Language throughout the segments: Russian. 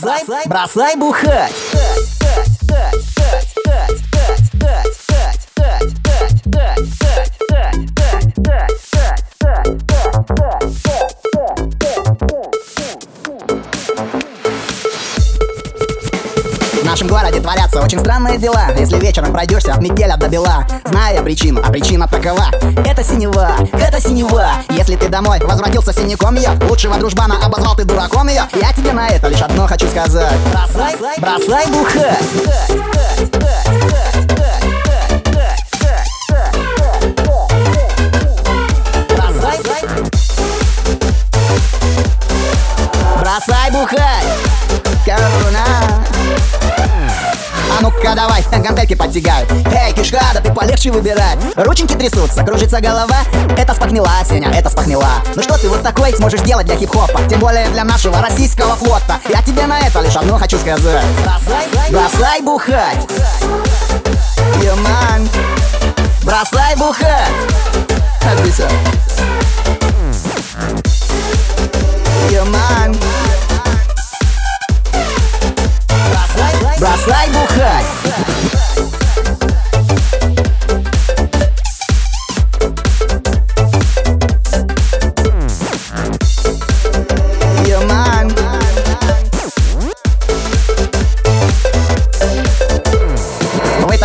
Бросай, бросай бухать. В нашем городе творятся очень странные дела. Если вечером пройдешься от метеля до бела Зная причину, а причина такова. Это синева, это синева домой. Возвратился синяком ее Лучшего дружбана обозвал ты дураком ее Я тебе на это лишь одно хочу сказать. Бросай, бросай бухать ну-ка давай, гантельки подтягай Эй, кишка, да ты полегче выбирай. Рученьки трясутся, кружится голова. Это спахнила, Сеня, это спахнила Ну что ты вот такой сможешь делать для хип-хопа? Тем более для нашего российского флота. Я тебе на это лишь одно хочу сказать. Бросай, бросай бухать. Юман Бросай бухать. Отбейся Бросай, бросай бухать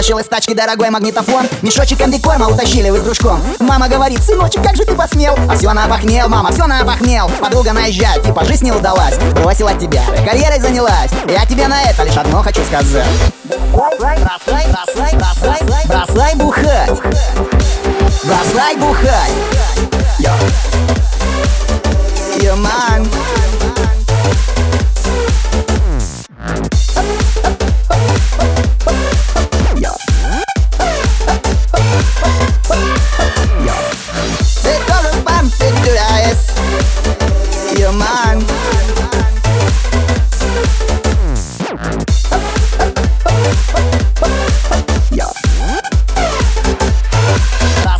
Вытащил из тачки дорогой магнитофон. Мешочек комбикорма утащили вы с дружком. Мама говорит, сыночек, как же ты посмел? А все напахнел, мама, все напахнел Подруга наезжает, типа жизнь не удалась Бросила тебя, карьерой занялась. Я тебе на это лишь одно хочу сказать Бросай, бросай, бросай, бросай бухать. Бросай бухать. Йо. Йо,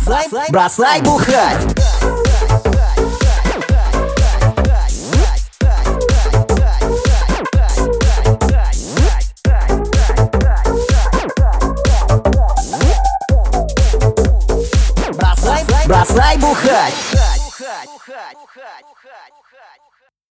Бросай, бросай бухать. Бросай, бросай бухать.